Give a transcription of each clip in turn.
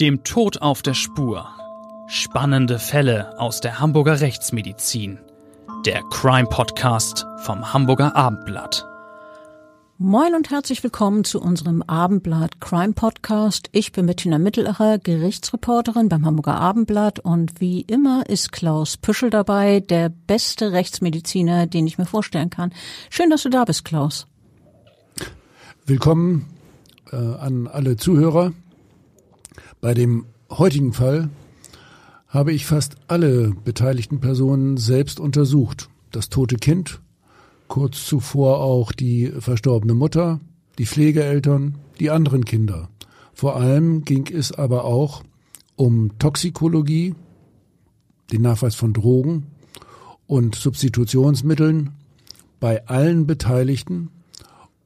Dem Tod auf der Spur. Spannende Fälle aus der Hamburger Rechtsmedizin. Der Crime Podcast vom Hamburger Abendblatt. Moin und herzlich willkommen zu unserem Abendblatt Crime Podcast. Ich bin Bettina Mittelacher, Gerichtsreporterin beim Hamburger Abendblatt und wie immer ist Klaus Püschel dabei, der beste Rechtsmediziner, den ich mir vorstellen kann. Schön, dass du da bist, Klaus. Willkommen äh, an alle Zuhörer. Bei dem heutigen Fall habe ich fast alle beteiligten Personen selbst untersucht. Das tote Kind, kurz zuvor auch die verstorbene Mutter, die Pflegeeltern, die anderen Kinder. Vor allem ging es aber auch um Toxikologie, den Nachweis von Drogen und Substitutionsmitteln bei allen Beteiligten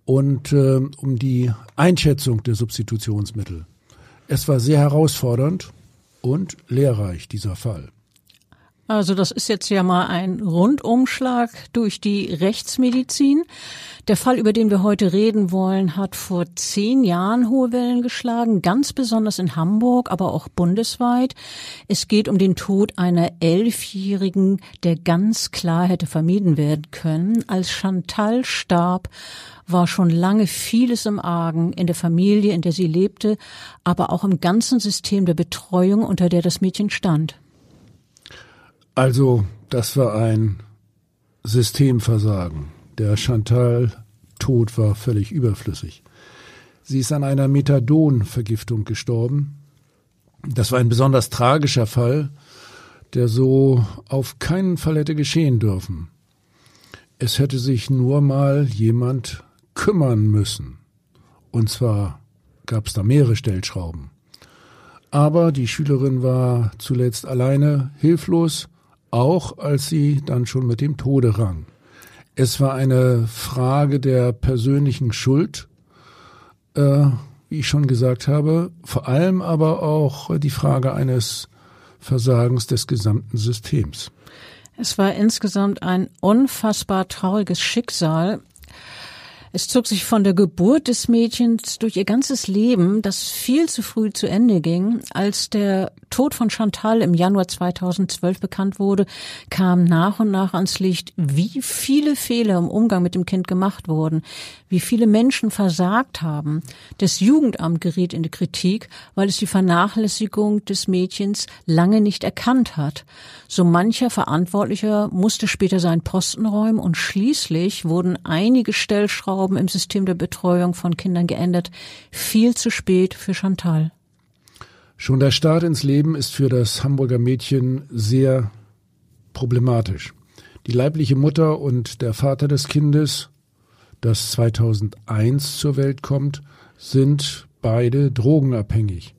und äh, um die Einschätzung der Substitutionsmittel. Es war sehr herausfordernd und lehrreich, dieser Fall. Also das ist jetzt ja mal ein Rundumschlag durch die Rechtsmedizin. Der Fall, über den wir heute reden wollen, hat vor zehn Jahren hohe Wellen geschlagen, ganz besonders in Hamburg, aber auch bundesweit. Es geht um den Tod einer Elfjährigen, der ganz klar hätte vermieden werden können. Als Chantal starb, war schon lange vieles im Argen in der Familie, in der sie lebte, aber auch im ganzen System der Betreuung, unter der das Mädchen stand. Also, das war ein Systemversagen. Der Chantal-Tod war völlig überflüssig. Sie ist an einer Methadon-Vergiftung gestorben. Das war ein besonders tragischer Fall, der so auf keinen Fall hätte geschehen dürfen. Es hätte sich nur mal jemand kümmern müssen. Und zwar gab es da mehrere Stellschrauben. Aber die Schülerin war zuletzt alleine, hilflos auch als sie dann schon mit dem Tode rang. Es war eine Frage der persönlichen Schuld, äh, wie ich schon gesagt habe, vor allem aber auch die Frage eines Versagens des gesamten Systems. Es war insgesamt ein unfassbar trauriges Schicksal. Es zog sich von der Geburt des Mädchens durch ihr ganzes Leben, das viel zu früh zu Ende ging. Als der Tod von Chantal im Januar 2012 bekannt wurde, kam nach und nach ans Licht, wie viele Fehler im Umgang mit dem Kind gemacht wurden, wie viele Menschen versagt haben. Das Jugendamt geriet in die Kritik, weil es die Vernachlässigung des Mädchens lange nicht erkannt hat. So mancher Verantwortlicher musste später seinen Posten räumen und schließlich wurden einige Stellschrauben im System der Betreuung von Kindern geändert. Viel zu spät für Chantal. Schon der Start ins Leben ist für das Hamburger Mädchen sehr problematisch. Die leibliche Mutter und der Vater des Kindes, das 2001 zur Welt kommt, sind beide drogenabhängig.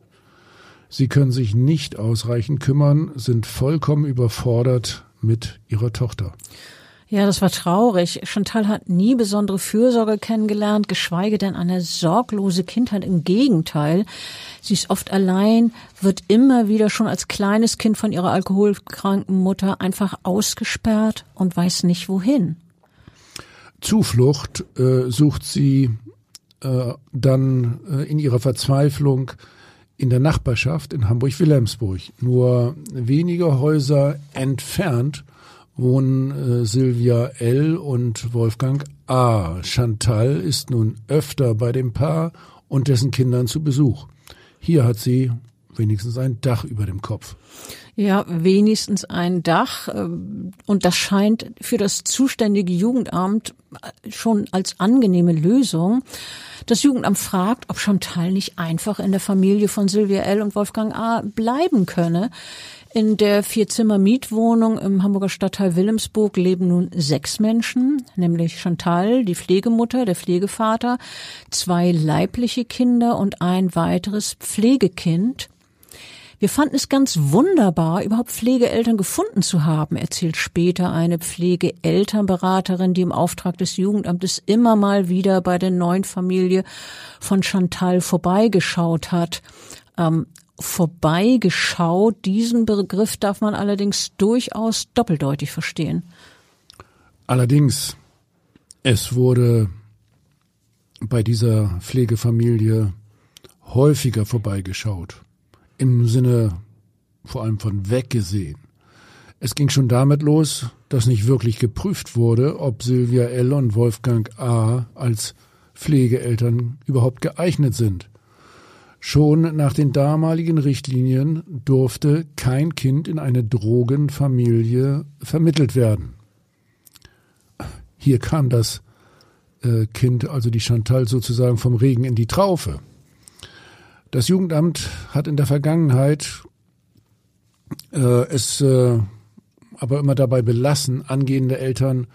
Sie können sich nicht ausreichend kümmern, sind vollkommen überfordert mit ihrer Tochter. Ja, das war traurig. Chantal hat nie besondere Fürsorge kennengelernt, geschweige denn eine sorglose Kindheit. Im Gegenteil. Sie ist oft allein, wird immer wieder schon als kleines Kind von ihrer alkoholkranken Mutter einfach ausgesperrt und weiß nicht wohin. Zuflucht äh, sucht sie äh, dann äh, in ihrer Verzweiflung in der Nachbarschaft in Hamburg-Wilhelmsburg, nur wenige Häuser entfernt wohnen äh, Sylvia L. und Wolfgang A. Chantal ist nun öfter bei dem Paar und dessen Kindern zu Besuch. Hier hat sie wenigstens ein Dach über dem Kopf. Ja, wenigstens ein Dach. Ähm, und das scheint für das zuständige Jugendamt schon als angenehme Lösung. Das Jugendamt fragt, ob Chantal nicht einfach in der Familie von Sylvia L. und Wolfgang A. bleiben könne. In der Vierzimmer-Mietwohnung im Hamburger Stadtteil Wilhelmsburg leben nun sechs Menschen, nämlich Chantal, die Pflegemutter, der Pflegevater, zwei leibliche Kinder und ein weiteres Pflegekind. Wir fanden es ganz wunderbar, überhaupt Pflegeeltern gefunden zu haben, erzählt später eine Pflegeelternberaterin, die im Auftrag des Jugendamtes immer mal wieder bei der neuen Familie von Chantal vorbeigeschaut hat. Ähm, vorbeigeschaut. Diesen Begriff darf man allerdings durchaus doppeldeutig verstehen. Allerdings, es wurde bei dieser Pflegefamilie häufiger vorbeigeschaut. Im Sinne vor allem von weggesehen. Es ging schon damit los, dass nicht wirklich geprüft wurde, ob Sylvia L. und Wolfgang A. als Pflegeeltern überhaupt geeignet sind. Schon nach den damaligen Richtlinien durfte kein Kind in eine Drogenfamilie vermittelt werden. Hier kam das äh, Kind, also die Chantal, sozusagen vom Regen in die Traufe. Das Jugendamt hat in der Vergangenheit äh, es äh, aber immer dabei belassen, angehende Eltern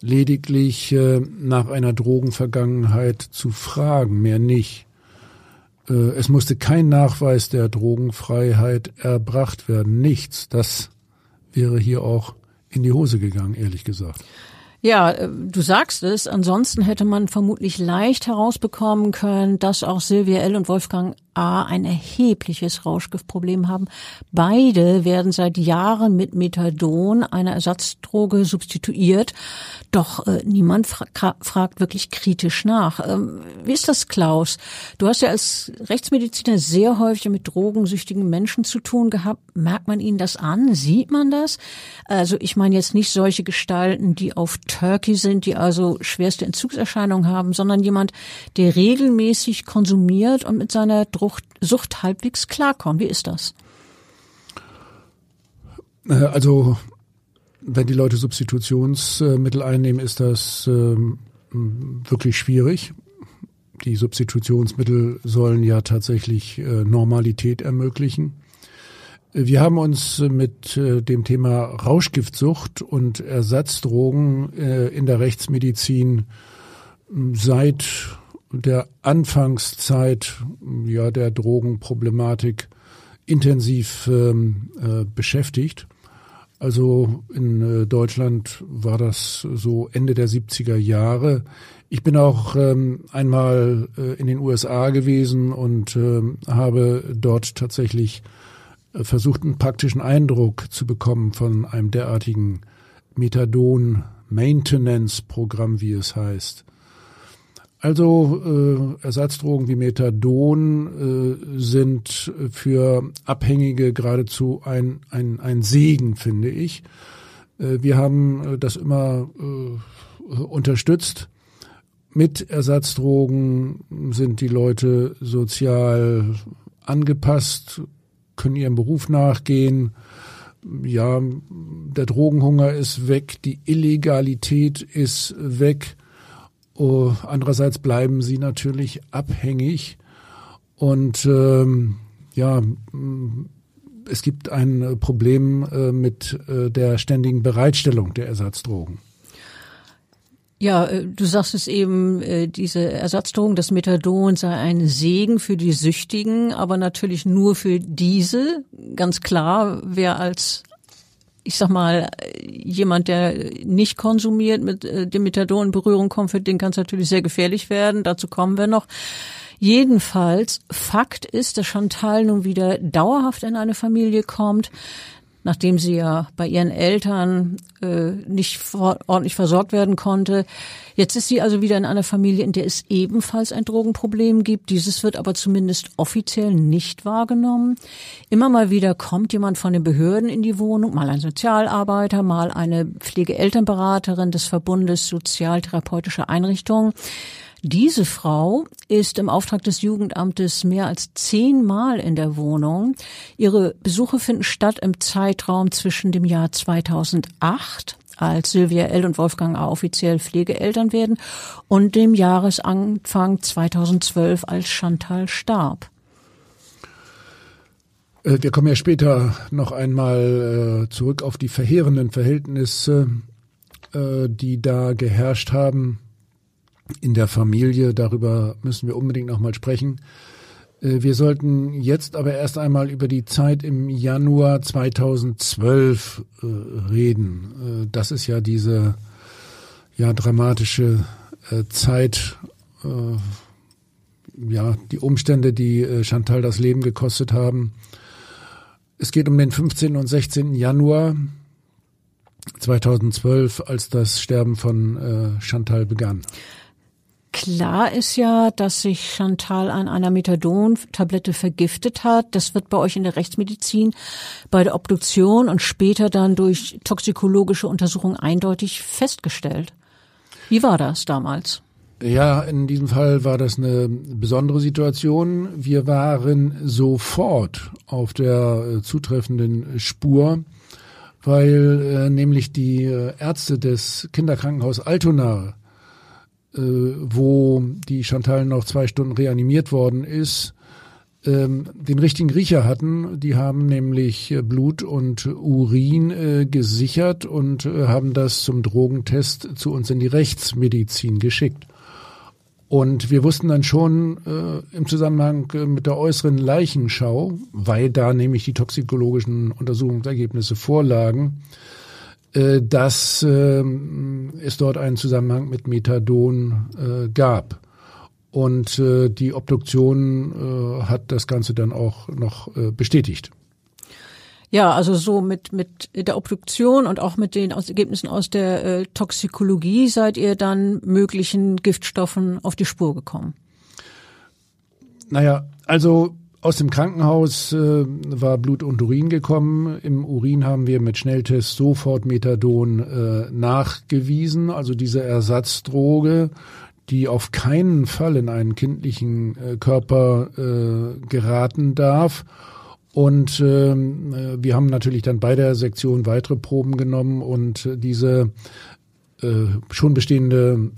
lediglich äh, nach einer Drogenvergangenheit zu fragen, mehr nicht. Äh, es musste kein Nachweis der Drogenfreiheit erbracht werden, nichts. Das wäre hier auch in die Hose gegangen, ehrlich gesagt. Ja, äh, du sagst es. Ansonsten hätte man vermutlich leicht herausbekommen können, dass auch Silvia L. und Wolfgang A. ein erhebliches Rauschgiftproblem haben. Beide werden seit Jahren mit Methadon, einer Ersatzdroge, substituiert. Doch äh, niemand fra fragt wirklich kritisch nach. Ähm, wie ist das, Klaus? Du hast ja als Rechtsmediziner sehr häufig mit drogensüchtigen Menschen zu tun gehabt. Merkt man ihnen das an? Sieht man das? Also ich meine jetzt nicht solche Gestalten, die auf Turkey sind, die also schwerste Entzugserscheinungen haben, sondern jemand, der regelmäßig konsumiert und mit seiner Droge Sucht, halbwegs klarkommen. Wie ist das? Äh, also wenn die Leute Substitutionsmittel einnehmen, ist das ähm, wirklich schwierig. Die Substitutionsmittel sollen ja tatsächlich äh, Normalität ermöglichen. Wir haben uns mit äh, dem Thema Rauschgiftsucht und Ersatzdrogen in der Rechtsmedizin seit der Anfangszeit ja der Drogenproblematik intensiv ähm, äh, beschäftigt. Also in äh, Deutschland war das so Ende der 70er Jahre. Ich bin auch ähm, einmal äh, in den USA gewesen und äh, habe dort tatsächlich äh, versucht, einen praktischen Eindruck zu bekommen von einem derartigen Methadon-Maintenance-Programm, wie es heißt. Also äh, Ersatzdrogen wie Methadon äh, sind für Abhängige geradezu ein, ein, ein Segen, finde ich. Äh, wir haben äh, das immer äh, unterstützt. Mit Ersatzdrogen sind die Leute sozial angepasst, können ihrem Beruf nachgehen. Ja, der Drogenhunger ist weg, die Illegalität ist weg Oh, andererseits bleiben sie natürlich abhängig und ähm, ja, es gibt ein Problem äh, mit äh, der ständigen Bereitstellung der Ersatzdrogen. Ja, äh, du sagst es eben, äh, diese Ersatzdrogen, das Methadon sei ein Segen für die Süchtigen, aber natürlich nur für diese. Ganz klar, wer als ich sag mal, jemand, der nicht konsumiert, mit äh, dem Methadon in Berührung kommt, für den kann es natürlich sehr gefährlich werden. Dazu kommen wir noch. Jedenfalls, Fakt ist, dass Chantal nun wieder dauerhaft in eine Familie kommt, nachdem sie ja bei ihren Eltern äh, nicht vor, ordentlich versorgt werden konnte. Jetzt ist sie also wieder in einer Familie, in der es ebenfalls ein Drogenproblem gibt. Dieses wird aber zumindest offiziell nicht wahrgenommen. Immer mal wieder kommt jemand von den Behörden in die Wohnung, mal ein Sozialarbeiter, mal eine Pflegeelternberaterin des Verbundes sozialtherapeutischer Einrichtungen. Diese Frau ist im Auftrag des Jugendamtes mehr als zehnmal in der Wohnung. Ihre Besuche finden statt im Zeitraum zwischen dem Jahr 2008 als Sylvia L. und Wolfgang A. offiziell Pflegeeltern werden und dem Jahresanfang 2012 als Chantal starb. Äh, wir kommen ja später noch einmal äh, zurück auf die verheerenden Verhältnisse, äh, die da geherrscht haben in der Familie. Darüber müssen wir unbedingt nochmal sprechen. Äh, wir sollten jetzt aber erst einmal über die Zeit im Januar 2012 äh, reden. Äh, das ist ja diese ja dramatische Zeit, ja die Umstände, die Chantal das Leben gekostet haben. Es geht um den 15. und 16. Januar 2012, als das Sterben von Chantal begann. Klar ist ja, dass sich Chantal an einer Methadon-Tablette vergiftet hat. Das wird bei euch in der Rechtsmedizin bei der Obduktion und später dann durch toxikologische Untersuchungen eindeutig festgestellt. Wie war das damals? Ja, in diesem Fall war das eine besondere Situation. Wir waren sofort auf der äh, zutreffenden Spur, weil äh, nämlich die äh, Ärzte des Kinderkrankenhaus Altona wo die Chantal noch zwei Stunden reanimiert worden ist, ähm, den richtigen Riecher hatten. Die haben nämlich äh, Blut und Urin äh, gesichert und äh, haben das zum Drogentest zu uns in die Rechtsmedizin geschickt. Und wir wussten dann schon äh, im Zusammenhang äh, mit der äußeren Leichenschau, weil da nämlich die toxikologischen Untersuchungsergebnisse vorlagen, äh, dass äh, es dort einen Zusammenhang mit Methadon äh, gab. Und äh, die Obduktion äh, hat das Ganze dann auch noch äh, bestätigt. Ja, also so mit, mit der Obduktion und auch mit den Ergebnissen aus der äh, Toxikologie seid ihr dann möglichen Giftstoffen auf die Spur gekommen. Naja, also aus dem Krankenhaus äh, war Blut und Urin gekommen. Im Urin haben wir mit Schnelltest sofort Methadon äh, nachgewiesen, also diese Ersatzdroge, die auf keinen Fall in einen kindlichen äh, Körper äh, geraten darf. Und ähm, äh, wir haben natürlich dann bei der Sektion weitere Proben genommen und diese äh, schon bestehende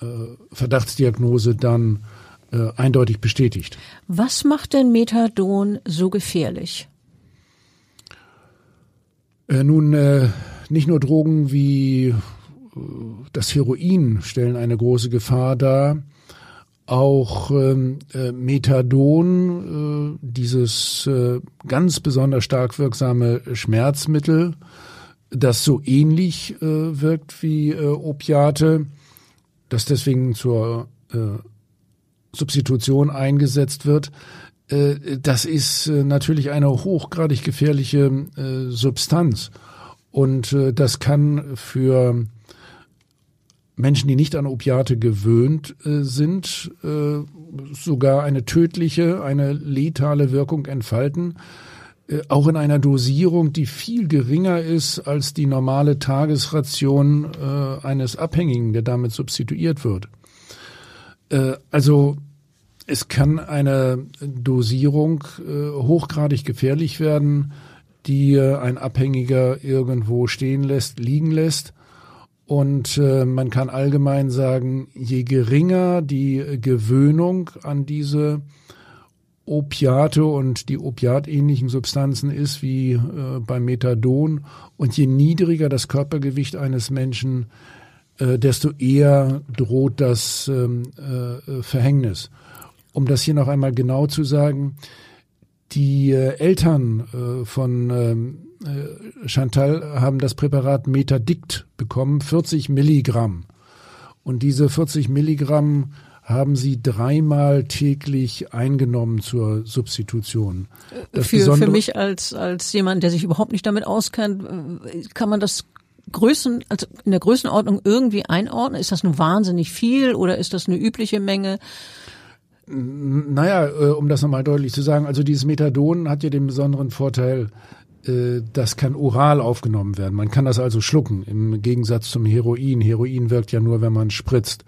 äh, Verdachtsdiagnose dann äh, eindeutig bestätigt. Was macht denn Methadon so gefährlich? Äh, nun, äh, nicht nur Drogen wie äh, das Heroin stellen eine große Gefahr dar. Auch ähm, äh, Methadon, äh, dieses ganz besonders stark wirksame Schmerzmittel, das so ähnlich äh, wirkt wie Opiate, das deswegen zur Substitution eingesetzt wird, äh, das ist äh, natürlich eine hochgradig gefährliche äh, Substanz. Und das kann für Menschen, die nicht an Opiate gewöhnt sind, sogar eine tödliche, eine letale Wirkung entfalten, auch in einer Dosierung, die viel geringer ist als die normale Tagesration eines Abhängigen, der damit substituiert wird. Also es kann eine Dosierung äh, hochgradig gefährlich werden, die äh, ein Abhängiger irgendwo stehen lässt, liegen lässt. Und äh, man kann allgemein sagen, je geringer die Gewöhnung an diese Opiate und die opiatähnlichen Substanzen ist, wie äh, beim Methadon, und je niedriger das Körpergewicht eines Menschen, äh, desto eher droht das ähm, äh, Verhängnis um das hier noch einmal genau zu sagen, die äh, Eltern äh, von ähm, äh, Chantal haben das Präparat Metadikt bekommen, 40 Milligramm. Und diese 40 Milligramm haben sie dreimal täglich eingenommen zur Substitution. Das für, für mich als, als jemand, der sich überhaupt nicht damit auskennt, äh, kann man das Größen, also in der Größenordnung irgendwie einordnen? Ist das nun wahnsinnig viel oder ist das eine übliche Menge? Naja, äh, um das nochmal deutlich zu sagen, also dieses Methadon hat ja den besonderen Vorteil, äh, das kann oral aufgenommen werden. Man kann das also schlucken, im Gegensatz zum Heroin. Heroin wirkt ja nur, wenn man spritzt.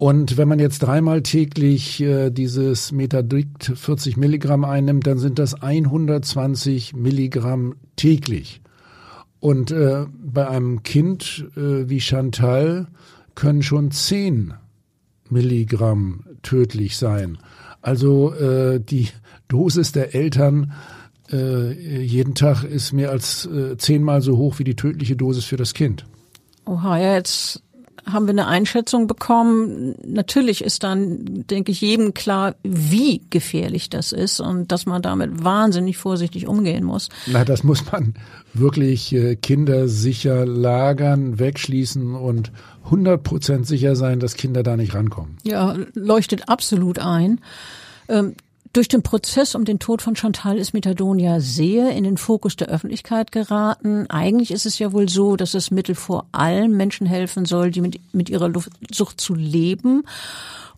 Und wenn man jetzt dreimal täglich äh, dieses Metadikt 40 Milligramm einnimmt, dann sind das 120 Milligramm täglich. Und äh, bei einem Kind äh, wie Chantal können schon 10 Milligramm tödlich sein. Also äh, die Dosis der Eltern äh, jeden Tag ist mehr als äh, zehnmal so hoch wie die tödliche Dosis für das Kind. Oha, ja, jetzt haben wir eine Einschätzung bekommen. Natürlich ist dann, denke ich, jedem klar, wie gefährlich das ist und dass man damit wahnsinnig vorsichtig umgehen muss. Na, das muss man wirklich äh, kindersicher lagern, wegschließen und 100 Prozent sicher sein, dass Kinder da nicht rankommen. Ja, leuchtet absolut ein. Ähm, Durch den Prozess um den Tod von Chantal ist Methadon ja sehr in den Fokus der Öffentlichkeit geraten. Eigentlich ist es ja wohl so, dass das Mittel vor allem Menschen helfen soll, die mit, mit ihrer Sucht zu leben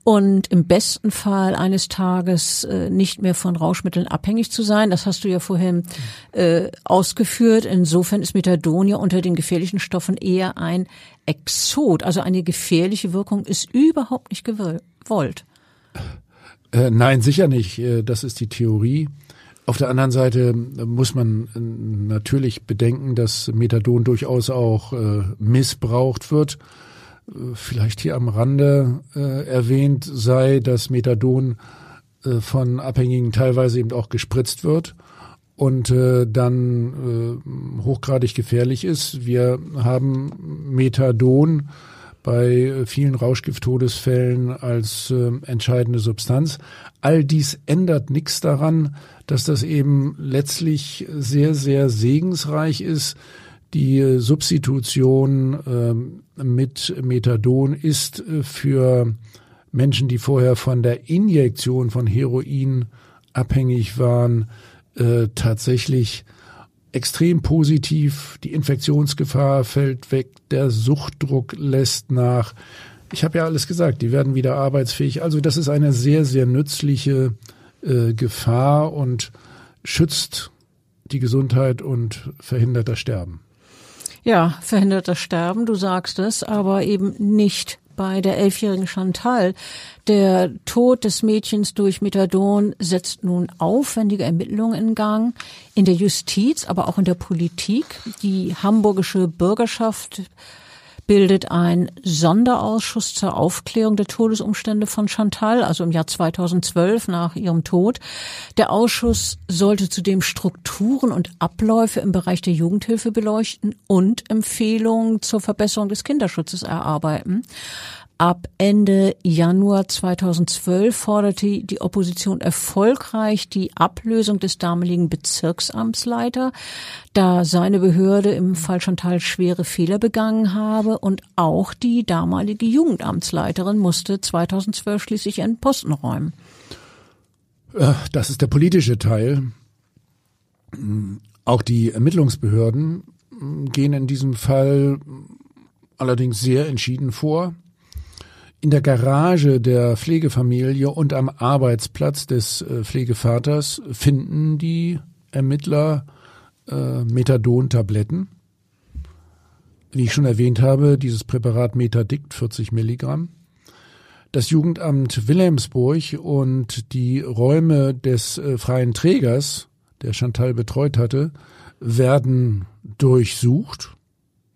und im besten Fall eines Tages äh, nicht mehr von Rauschmitteln abhängig zu sein. Das hast du ja vorhin äh, ausgeführt. Insofern ist Methadon ja unter den gefährlichen Stoffen eher ein Exot. Also eine gefährliche Wirkung ist überhaupt nicht gewollt. Äh, nein, sicher nicht. Äh, das ist die Theorie. Auf der anderen Seite muss man äh, natürlich bedenken, dass Methadon durchaus auch äh, missbraucht wird. Vielleicht hier am Rande äh, erwähnt sei, dass Methadon äh, von Abhängigen teilweise eben auch gespritzt wird und äh, dann äh, hochgradig gefährlich ist. Wir haben Methadon bei vielen Rauschgifttodesfällen als äh, entscheidende Substanz. All dies ändert nichts daran, dass das eben letztlich sehr, sehr segensreich ist. Die Substitution äh, mit Methadon ist äh, für Menschen, die vorher von der Injektion von Heroin abhängig waren, äh, tatsächlich extrem positiv. Die Infektionsgefahr fällt weg, der Suchtdruck lässt nach. Ich habe ja alles gesagt, die werden wieder arbeitsfähig. Also das ist eine sehr, sehr nützliche äh, Gefahr und schützt die Gesundheit und verhindert das Sterben. Ja, verhindert das Sterben, du sagst es, aber eben nicht bei der elfjährigen Chantal. Der Tod des Mädchens durch Methadon setzt nun aufwendige Ermittlungen in Gang. In der Justiz, aber auch in der Politik. Die hamburgische Bürgerschaft bildet ein Sonderausschuss zur Aufklärung der Todesumstände von Chantal, also im Jahr 2012 nach ihrem Tod. Der Ausschuss sollte zudem Strukturen und Abläufe im Bereich der Jugendhilfe beleuchten und Empfehlungen zur Verbesserung des Kinderschutzes erarbeiten. Ab Ende Januar 2012 forderte die Opposition erfolgreich die Ablösung des damaligen Bezirksamtsleiter, da seine Behörde im Fall Chantal schwere Fehler begangen habe und auch die damalige Jugendamtsleiterin musste 2012 schließlich ihren Posten räumen. Äh, das ist der politische Teil. Auch die Ermittlungsbehörden gehen in diesem Fall allerdings sehr entschieden vor in der Garage der Pflegefamilie und am Arbeitsplatz des äh, Pflegevaters finden die Ermittler äh, Methadon-Tabletten. Wie ich schon erwähnt habe, dieses Präparat Metadikt 40 Milligramm. Das Jugendamt Wilhelmsburg und die Räume des äh, freien Trägers, der Chantal betreut hatte, werden durchsucht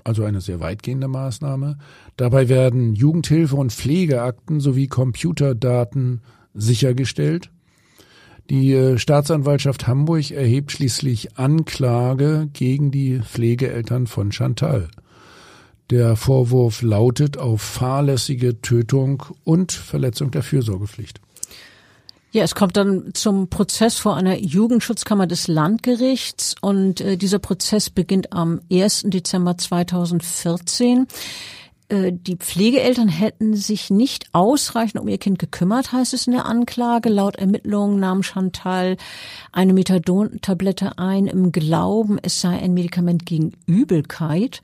also eine sehr weitgehende Maßnahme. Dabei werden Jugendhilfe und Pflegeakten sowie Computerdaten sichergestellt. Die äh, Staatsanwaltschaft Hamburg erhebt schließlich Anklage gegen die Pflegeeltern von Chantal. Der Vorwurf lautet auf fahrlässige Tötung und Verletzung der Fürsorgepflicht. Ja, es kommt dann zum Prozess vor einer Jugendschutzkammer des Landgerichts und äh, dieser Prozess beginnt am 1. Dezember 2014. Äh, die Pflegeeltern hätten sich nicht ausreichend um ihr Kind gekümmert, heißt es in der Anklage. Laut Ermittlungen nahm Chantal eine Methadon-Tablette ein im Glauben, es sei ein Medikament gegen Übelkeit.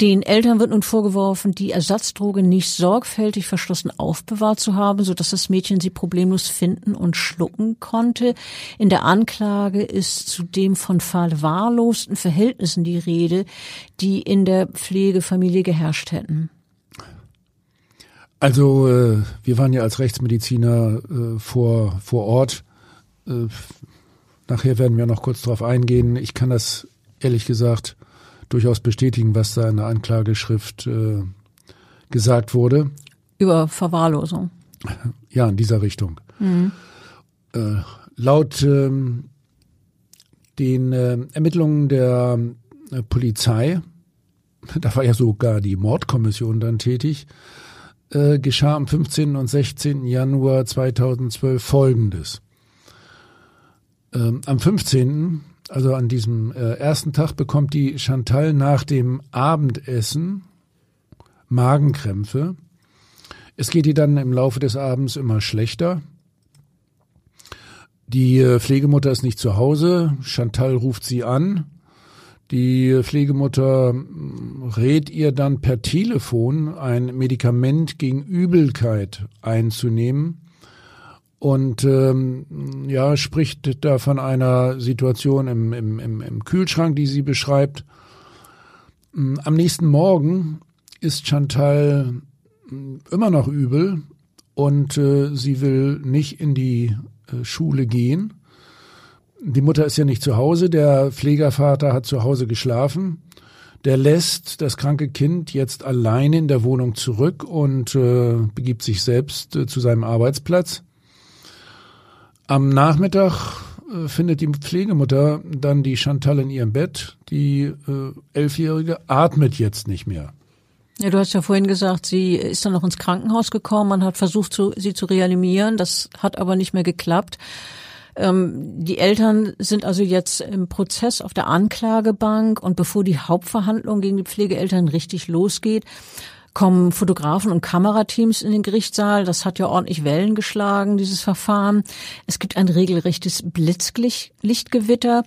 Den Eltern wird nun vorgeworfen, die Ersatzdroge nicht sorgfältig verschlossen aufbewahrt zu haben, sodass das Mädchen sie problemlos finden und schlucken konnte. In der Anklage ist zudem von verwahrlosten Verhältnissen die Rede, die in der Pflegefamilie geherrscht hätten. Also äh, wir waren ja als Rechtsmediziner äh, vor, vor Ort. Äh, nachher werden wir noch kurz darauf eingehen. Ich kann das ehrlich gesagt durchaus bestätigen, was da in der Anklageschrift äh, gesagt wurde. Über Verwahrlosung. Ja, in dieser Richtung. Mhm. Äh, laut ähm, den äh, Ermittlungen der äh, Polizei, da war ja sogar die Mordkommission dann tätig, äh, geschah am 15. und 16. Januar 2012 Folgendes. Ähm, am 15 also an diesem äh, ersten Tag bekommt die Chantal nach dem Abendessen Magenkrämpfe. Es geht ihr dann im Laufe des Abends immer schlechter. Die äh, Pflegemutter ist nicht zu Hause. Chantal ruft sie an. Die Pflegemutter mm, rät ihr dann per Telefon ein Medikament gegen Übelkeit einzunehmen und ähm, ja spricht da von einer Situation im, im, im, im Kühlschrank, die sie beschreibt. Mm, am nächsten Morgen ist Chantal mm, immer noch übel und äh, sie will nicht in die äh, Schule gehen. Die Mutter ist ja nicht zu Hause, der Pflegervater hat zu Hause geschlafen. Der lässt das kranke Kind jetzt alleine in der Wohnung zurück und äh, begibt sich selbst äh, zu seinem Arbeitsplatz. Am Nachmittag äh, findet die Pflegemutter dann die Chantal in ihrem Bett. Die äh, Elfjährige atmet jetzt nicht mehr. Ja, du hast ja vorhin gesagt, sie ist dann noch ins Krankenhaus gekommen, man hat versucht, zu, sie zu reanimieren, das hat aber nicht mehr geklappt. Ähm, die Eltern sind also jetzt im Prozess auf der Anklagebank und bevor die Hauptverhandlung gegen die Pflegeeltern richtig losgeht, kommen Fotografen und Kamerateams in den Gerichtssaal. Das hat ja ordentlich Wellen geschlagen, dieses Verfahren. Es gibt ein regelrechtes Blitzlichtgewitter.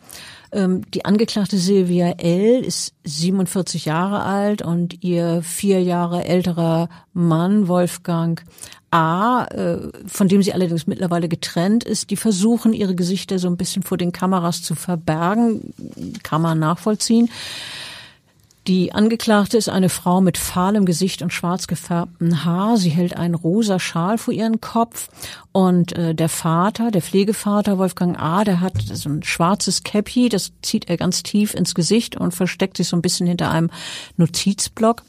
Ähm, die Angeklagte Silvia L. ist 47 Jahre alt und ihr vier Jahre älterer Mann Wolfgang A., äh, von dem sie allerdings mittlerweile getrennt ist, die versuchen, ihre Gesichter so ein bisschen vor den Kameras zu verbergen, kann man nachvollziehen. Die Angeklagte ist eine Frau mit fahlem Gesicht und schwarz gefärbtem Haar. Sie hält einen rosa Schal vor ihren Kopf. Und äh, der Vater, der Pflegevater Wolfgang A., der hat so ein schwarzes Käppi, das zieht er ganz tief ins Gesicht und versteckt sich so ein bisschen hinter einem Notizblock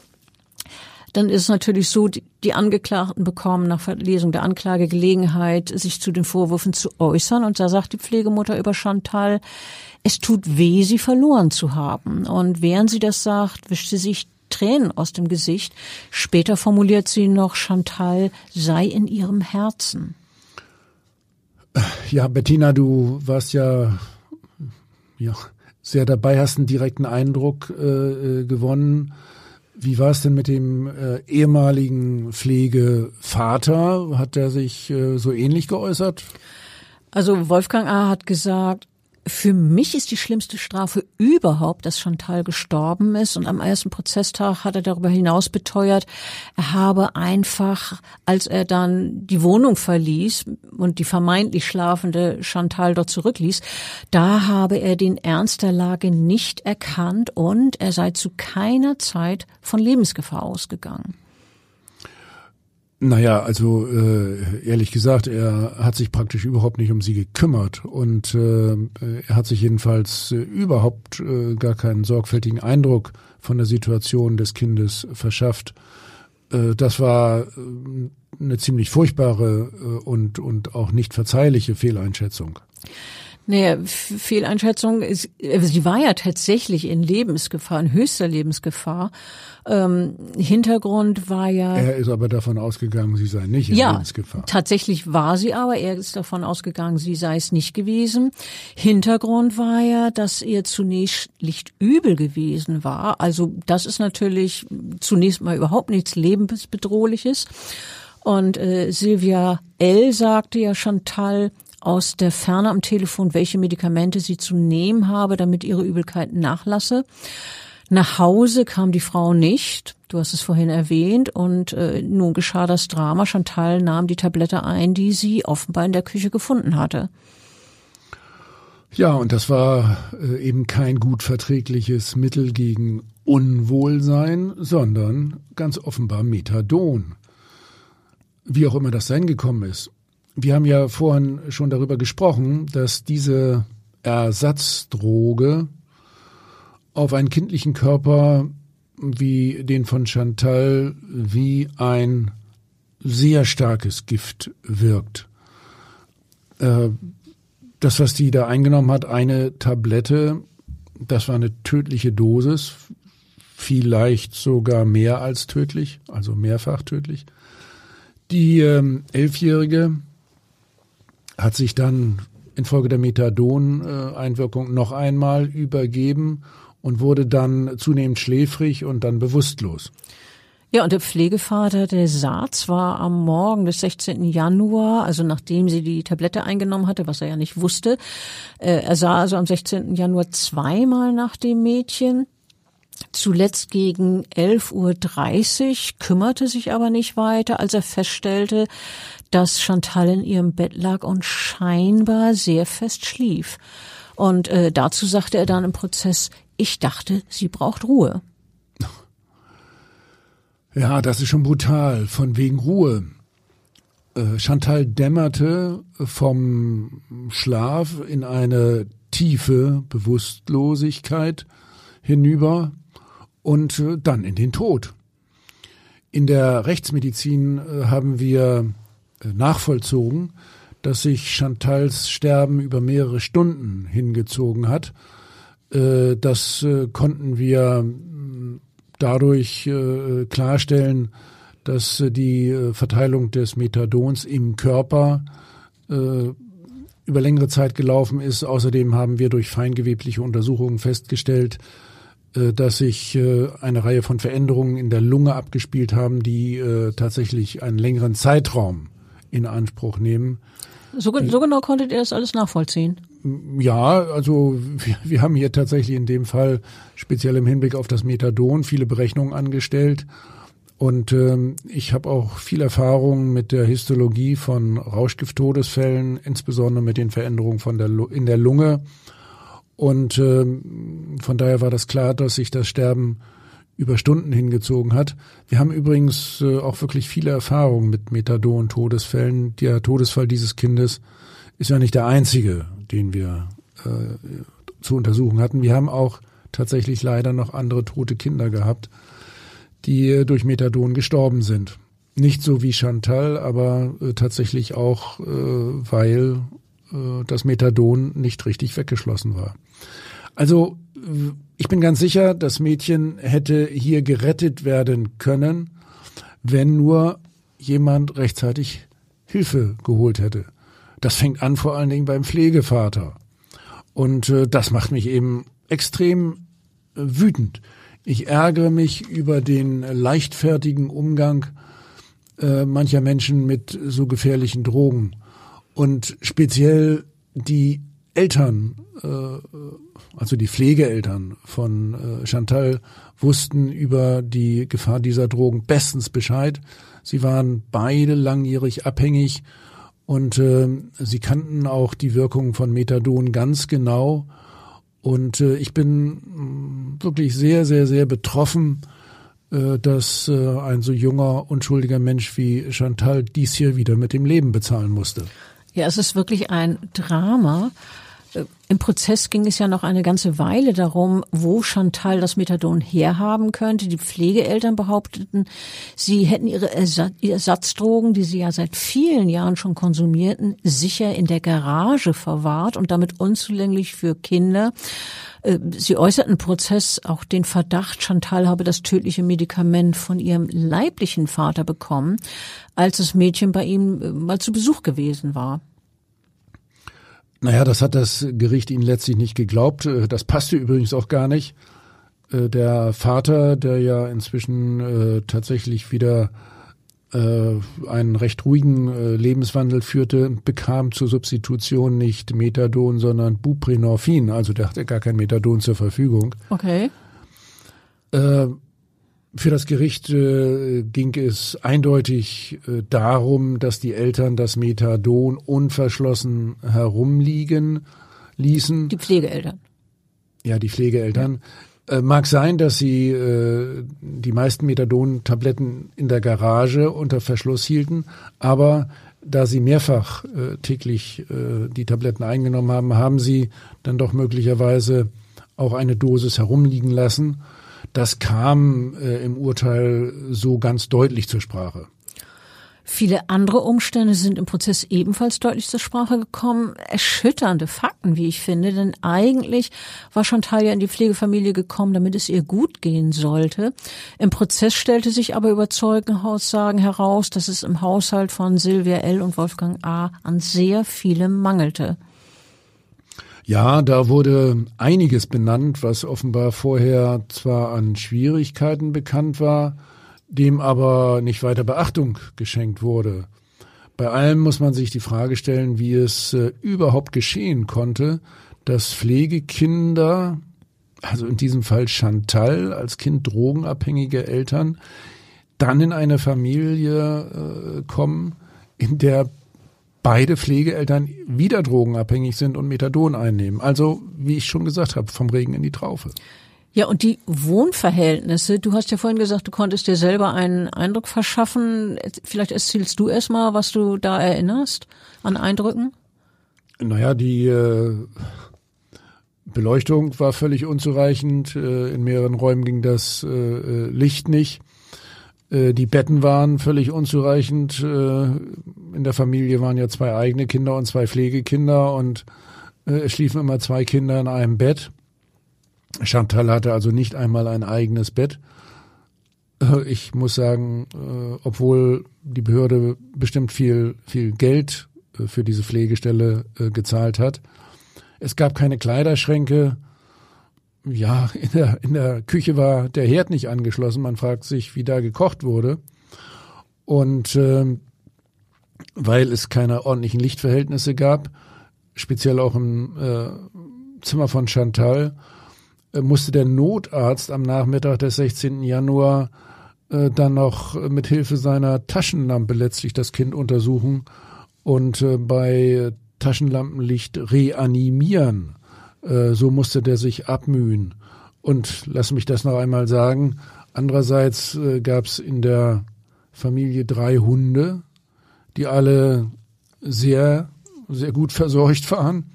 dann ist es natürlich so, die Angeklagten bekommen nach Verlesung der Anklage Gelegenheit, sich zu den Vorwürfen zu äußern. Und da sagt die Pflegemutter über Chantal, es tut weh, sie verloren zu haben. Und während sie das sagt, wischt sie sich Tränen aus dem Gesicht. Später formuliert sie noch, Chantal sei in ihrem Herzen. Ja, Bettina, du warst ja, ja sehr dabei, hast einen direkten Eindruck äh, äh gewonnen. Wie war es denn mit dem äh, ehemaligen Pflegevater? Hat der sich äh, so ähnlich geäußert? Also Wolfgang A. hat gesagt, für mich ist die schlimmste Strafe überhaupt, dass Chantal gestorben ist. Und am ersten Prozesstag hat er darüber hinaus beteuert, er habe einfach, als er dann die Wohnung verließ und die vermeintlich schlafende Chantal dort zurückließ, da habe er den Ernst der Lage nicht erkannt und er sei zu keiner Zeit von Lebensgefahr ausgegangen. Naja, also äh, ehrlich gesagt, er hat sich praktisch überhaupt nicht um sie gekümmert und äh, er hat sich jedenfalls äh, überhaupt äh, gar keinen sorgfältigen Eindruck von der Situation des Kindes verschafft. Äh, das war äh, eine ziemlich furchtbare äh, und, und auch nicht verzeihliche Fehleinschätzung. Naja, Fehleinschätzung ist, also sie war ja tatsächlich in Lebensgefahr, in höchster Lebensgefahr. Ähm, Hintergrund war ja. Er ist aber davon ausgegangen, sie sei nicht in ja, Lebensgefahr. Tatsächlich war sie aber, er ist davon ausgegangen, sie sei es nicht gewesen. Hintergrund war ja, dass ihr zunächst nicht übel gewesen war. Also das ist natürlich zunächst mal überhaupt nichts lebensbedrohliches. Und äh, Silvia L. sagte ja Chantal, aus der Ferne am Telefon, welche Medikamente sie zu nehmen habe, damit ihre Übelkeit nachlasse. Nach Hause kam die Frau nicht. Du hast es vorhin erwähnt. Und äh, nun geschah das Drama. Chantal nahm die Tablette ein, die sie offenbar in der Küche gefunden hatte. Ja, und das war äh, eben kein gut verträgliches Mittel gegen Unwohlsein, sondern ganz offenbar Methadon. Wie auch immer das sein gekommen ist. Wir haben ja vorhin schon darüber gesprochen, dass diese Ersatzdroge auf einen kindlichen Körper wie den von Chantal wie ein sehr starkes Gift wirkt. Äh, das, was die da eingenommen hat, eine Tablette, das war eine tödliche Dosis, vielleicht sogar mehr als tödlich, also mehrfach tödlich. Die ähm, Elfjährige hat sich dann infolge der Methadon-Einwirkung noch einmal übergeben und wurde dann zunehmend schläfrig und dann bewusstlos. Ja, und der Pflegevater, der Saaz, war am Morgen des 16. Januar, also nachdem sie die Tablette eingenommen hatte, was er ja nicht wusste, äh, er sah also am 16. Januar zweimal nach dem Mädchen. Zuletzt gegen 11.30 Uhr, kümmerte sich aber nicht weiter, als er feststellte, dass Chantal in ihrem Bett lag und scheinbar sehr fest schlief. Und äh, dazu sagte er dann im Prozess, ich dachte, sie braucht Ruhe. Ja, das ist schon brutal, von wegen Ruhe. Äh, Chantal dämmerte vom Schlaf in eine tiefe Bewusstlosigkeit hinüber und äh, dann in den Tod. In der Rechtsmedizin äh, haben wir nachvollzogen, dass sich Chantals Sterben über mehrere Stunden hingezogen hat. Das konnten wir dadurch äh, klarstellen, dass äh, die äh, Verteilung des Methadons im Körper äh, über längere Zeit gelaufen ist. Außerdem haben wir durch feingewebliche Untersuchungen festgestellt, äh, dass sich äh, eine Reihe von Veränderungen in der Lunge abgespielt haben, die äh, tatsächlich einen längeren Zeitraum in Anspruch nehmen. So, so genau konntet ihr das alles nachvollziehen? Ja, also wir, wir haben hier tatsächlich in dem Fall speziell im Hinblick auf das Methadon viele Berechnungen angestellt. Und ähm, ich habe auch viel Erfahrung mit der Histologie von Rauschgift-Todesfällen, insbesondere mit den Veränderungen von der, in der Lunge. Und ähm, von daher war das klar, dass sich das Sterben über Stunden hingezogen hat. Wir haben übrigens äh, auch wirklich viele Erfahrungen mit Methadon-Todesfällen. Der Todesfall dieses Kindes ist ja nicht der einzige den wir äh, zu untersuchen hatten. Wir haben auch tatsächlich leider noch andere tote Kinder gehabt, die äh, durch Methadon gestorben sind. Nicht so wie Chantal, aber äh, tatsächlich auch, äh, weil äh, das Methadon nicht richtig weggeschlossen war. Also ich bin ganz sicher, das Mädchen hätte hier gerettet werden können, wenn nur jemand rechtzeitig Hilfe geholt hätte. Das fängt an vor allen Dingen beim Pflegevater. Und äh, das macht mich eben extrem äh, wütend. Ich ärgere mich über den leichtfertigen Umgang äh, mancher Menschen mit so gefährlichen Drogen. Und speziell die Eltern, äh, also die Pflegeeltern von äh, Chantal, wussten über die Gefahr dieser Drogen bestens Bescheid. Sie waren beide langjährig abhängig und äh, sie kannten auch die Wirkung von Methadon ganz genau. Und ich bin mm, wirklich sehr, sehr, sehr betroffen, dass ein so junger, unschuldiger Mensch wie Chantal dies hier wieder mit dem Leben bezahlen musste. Ja, es ist wirklich ein Drama. Im Prozess ging es ja noch eine ganze Weile darum, wo Chantal das Methadon herhaben könnte. Die Pflegeeltern behaupteten, sie hätten ihre Ersatzdrogen, die sie ja seit vielen Jahren schon konsumierten, sicher in der Garage verwahrt und damit unzulänglich für Kinder. Äh, sie äußerten im Prozess auch den Verdacht, Chantal habe das tödliche Medikament von ihrem leiblichen Vater bekommen, als das Mädchen bei ihm äh, mal zu Besuch gewesen war. Naja, das hat das Gericht ihnen letztlich nicht geglaubt. Äh, das passte übrigens auch gar nicht. Äh, der Vater, der ja inzwischen äh, tatsächlich wieder einen recht ruhigen Lebenswandel führte, bekam zur Substitution nicht Methadon, sondern Buprenorphin. Also der hatte gar kein Methadon zur Verfügung. Okay. Für das Gericht äh, ging es eindeutig äh, darum, dass die Eltern das Methadon unverschlossen herumliegen ließen. Die Pflegeeltern. Ja, die Pflegeeltern. Ja. Äh, mag sein, dass sie äh, die meisten Methadon-Tabletten in der Garage unter Verschluss hielten, aber da sie mehrfach äh, täglich äh, die Tabletten eingenommen haben, haben sie dann doch möglicherweise auch eine Dosis herumliegen lassen das kam äh, im Urteil so ganz deutlich zur Sprache. Viele andere Umstände sind im Prozess ebenfalls deutlich zur Sprache gekommen. Erschütternde Fakten, wie ich finde, denn eigentlich war Chantal ja in die Pflegefamilie gekommen, damit es ihr gut gehen sollte. Im Prozess stellte sich aber über Zeugenaussagen heraus, dass es im Haushalt von Silvia L. und Wolfgang A. an sehr vielem mangelte. Ja, da wurde einiges benannt, was offenbar vorher zwar an Schwierigkeiten bekannt war, dem aber nicht weiter Beachtung geschenkt wurde. Bei allem muss man sich die Frage stellen, wie es äh, überhaupt geschehen konnte, dass Pflegekinder, also in diesem Fall Chantal als Kind drogenabhängige Eltern, dann in eine Familie äh, kommen, in der beide Pflegeeltern wieder drogenabhängig sind und Methadon einnehmen. Also, wie ich schon gesagt habe, vom Regen in die Traufe. Ja, und die Wohnverhältnisse, du hast ja vorhin gesagt, du konntest dir selber einen Eindruck verschaffen. Vielleicht erzählst du erst mal, was du da erinnerst an Eindrücken. Naja, die äh, Beleuchtung war völlig unzureichend. Äh, in mehreren Räumen ging das äh Licht nicht. Äh, die Betten waren völlig unzureichend. Äh, in der Familie waren ja zwei eigene Kinder und zwei Pflegekinder und es schliefen immer zwei Kinder in einem Bett. Chantal hatte also nicht einmal ein eigenes Bett. Äh, ich muss sagen, äh, obwohl die Behörde bestimmt viel, viel Geld äh, für diese Pflegestelle gezahlt hat. Es gab keine Kleiderschränke. Ja, in der, in der Küche war der Herd nicht angeschlossen. Man fragt sich, wie da gekocht wurde. Und äh, weil es keine ordentlichen Lichtverhältnisse gab, speziell auch im äh, Zimmer von Chantal, äh, musste der Notarzt am Nachmittag des 16. Januar äh, dann noch mit Hilfe seiner Taschenlampe letztlich das Kind untersuchen und äh, bei Taschenlampenlicht reanimieren. Äh, so musste der sich abmühen. Und lass mich das noch einmal sagen. Andererseits äh, gab es in der Familie drei Hunde, die alle sehr, sehr gut versorgt waren.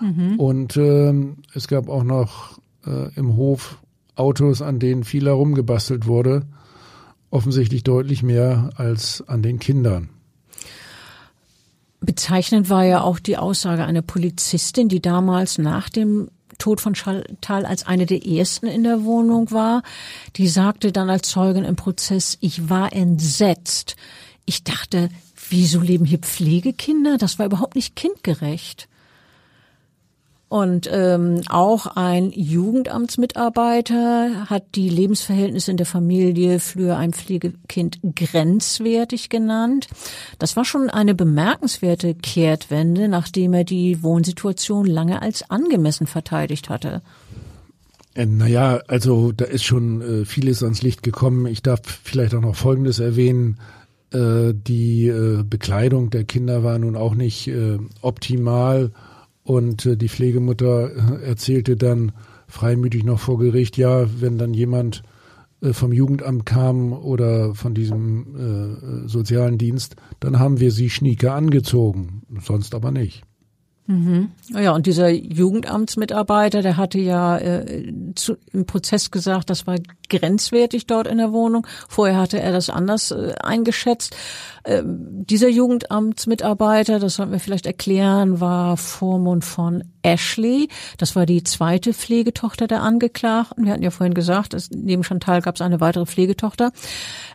Mhm. Und äh, es gab auch noch äh, im Hof Autos, an denen viel herumgebastelt wurde, offensichtlich deutlich mehr als an den Kindern. Bezeichnend war ja auch die Aussage einer Polizistin, die damals nach dem Tod von Chantal als eine der ersten in der Wohnung war. Die sagte dann als Zeugin im Prozess, ich war entsetzt. Ich dachte, wieso leben hier Pflegekinder? Das war überhaupt nicht kindgerecht. Und ähm, auch ein Jugendamtsmitarbeiter hat die Lebensverhältnisse in der Familie für ein Pflegekind grenzwertig genannt. Das war schon eine bemerkenswerte Kehrtwende, nachdem er die Wohnsituation lange als angemessen verteidigt hatte. Äh, naja, also da ist schon äh, vieles ans Licht gekommen. Ich darf vielleicht auch noch Folgendes erwähnen. Äh, die äh, Bekleidung der Kinder war nun auch nicht äh, optimal und äh, die Pflegemutter äh, erzählte dann freimütig noch vor Gericht, ja, wenn dann jemand äh, vom Jugendamt kam oder von diesem äh, sozialen Dienst, dann haben wir sie schnieke angezogen, sonst aber nicht. Mhm. Ja, und dieser Jugendamtsmitarbeiter, der hatte ja äh, zu, im Prozess gesagt, das war grenzwertig dort in der Wohnung. Vorher hatte er das anders äh, eingeschätzt. Ähm, dieser Jugendamtsmitarbeiter, das sollten wir vielleicht erklären, war Vormund von Ashley. Das war die zweite Pflegetochter der Angeklagten. Wir hatten ja vorhin gesagt, dass neben Chantal gab es eine weitere Pflegetochter.